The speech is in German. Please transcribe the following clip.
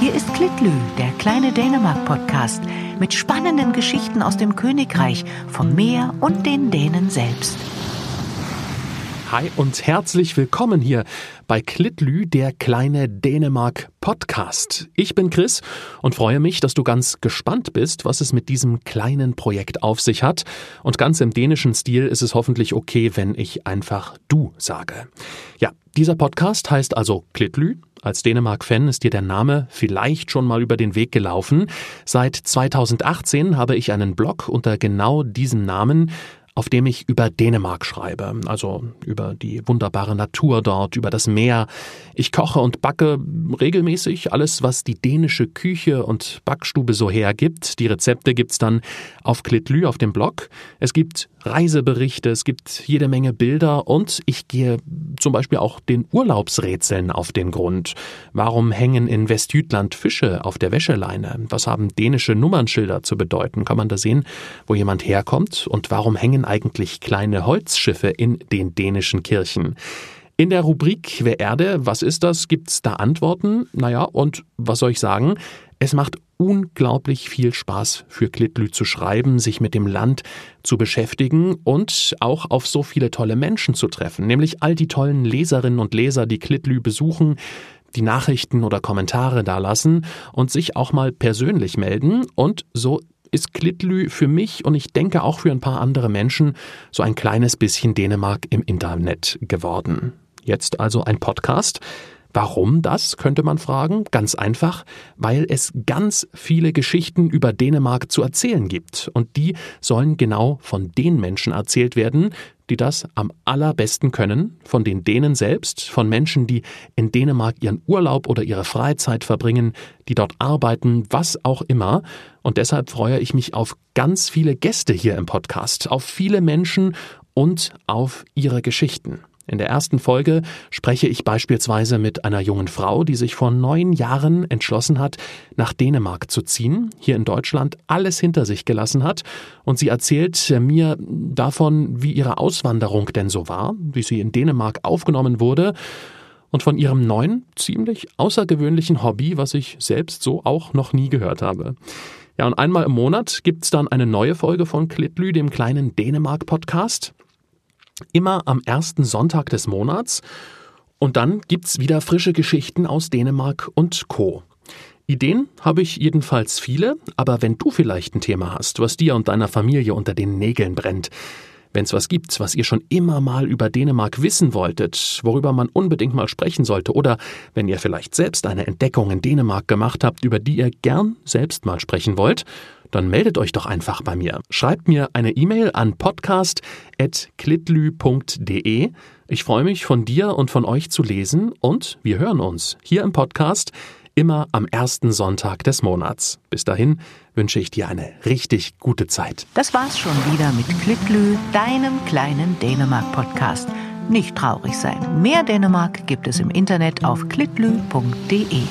Hier ist Klitlü, der kleine Dänemark-Podcast mit spannenden Geschichten aus dem Königreich, vom Meer und den Dänen selbst. Hi und herzlich willkommen hier bei Klitlü, der kleine Dänemark Podcast. Ich bin Chris und freue mich, dass du ganz gespannt bist, was es mit diesem kleinen Projekt auf sich hat. Und ganz im dänischen Stil ist es hoffentlich okay, wenn ich einfach du sage. Ja, dieser Podcast heißt also Klitlü. Als Dänemark-Fan ist dir der Name vielleicht schon mal über den Weg gelaufen. Seit 2018 habe ich einen Blog unter genau diesem Namen auf dem ich über Dänemark schreibe, also über die wunderbare Natur dort, über das Meer. Ich koche und backe regelmäßig alles, was die dänische Küche und Backstube so hergibt. Die Rezepte gibt's dann auf Klitlü auf dem Blog. Es gibt Reiseberichte, es gibt jede Menge Bilder und ich gehe zum Beispiel auch den Urlaubsrätseln auf den Grund. Warum hängen in Westjütland Fische auf der Wäscheleine? Was haben dänische Nummernschilder zu bedeuten? Kann man da sehen, wo jemand herkommt? Und warum hängen eigentlich kleine Holzschiffe in den dänischen Kirchen? In der Rubrik Wer Erde, was ist das? Gibt's da Antworten? Naja, und was soll ich sagen? Es macht unglaublich viel Spaß für Klitlü zu schreiben, sich mit dem Land zu beschäftigen und auch auf so viele tolle Menschen zu treffen, nämlich all die tollen Leserinnen und Leser, die Klitlü besuchen, die Nachrichten oder Kommentare dalassen und sich auch mal persönlich melden und so ist Klitlü für mich und ich denke auch für ein paar andere Menschen so ein kleines bisschen Dänemark im Internet geworden. Jetzt also ein Podcast. Warum das, könnte man fragen? Ganz einfach, weil es ganz viele Geschichten über Dänemark zu erzählen gibt. Und die sollen genau von den Menschen erzählt werden, die das am allerbesten können, von den Dänen selbst, von Menschen, die in Dänemark ihren Urlaub oder ihre Freizeit verbringen, die dort arbeiten, was auch immer. Und deshalb freue ich mich auf ganz viele Gäste hier im Podcast, auf viele Menschen und auf ihre Geschichten. In der ersten Folge spreche ich beispielsweise mit einer jungen Frau, die sich vor neun Jahren entschlossen hat, nach Dänemark zu ziehen, hier in Deutschland alles hinter sich gelassen hat. Und sie erzählt mir davon, wie ihre Auswanderung denn so war, wie sie in Dänemark aufgenommen wurde. Und von ihrem neuen, ziemlich außergewöhnlichen Hobby, was ich selbst so auch noch nie gehört habe. Ja, und einmal im Monat gibt's dann eine neue Folge von Klitlü, dem kleinen Dänemark-Podcast immer am ersten Sonntag des Monats. Und dann gibt's wieder frische Geschichten aus Dänemark und Co. Ideen habe ich jedenfalls viele, aber wenn du vielleicht ein Thema hast, was dir und deiner Familie unter den Nägeln brennt, wenn es was gibt, was ihr schon immer mal über Dänemark wissen wolltet, worüber man unbedingt mal sprechen sollte, oder wenn ihr vielleicht selbst eine Entdeckung in Dänemark gemacht habt, über die ihr gern selbst mal sprechen wollt, dann meldet euch doch einfach bei mir. Schreibt mir eine E-Mail an podcast.klitlü.de. Ich freue mich, von dir und von euch zu lesen und wir hören uns hier im Podcast immer am ersten Sonntag des Monats. Bis dahin wünsche ich dir eine richtig gute Zeit. Das war's schon wieder mit Klitlü, deinem kleinen Dänemark-Podcast. Nicht traurig sein. Mehr Dänemark gibt es im Internet auf klitlü.de.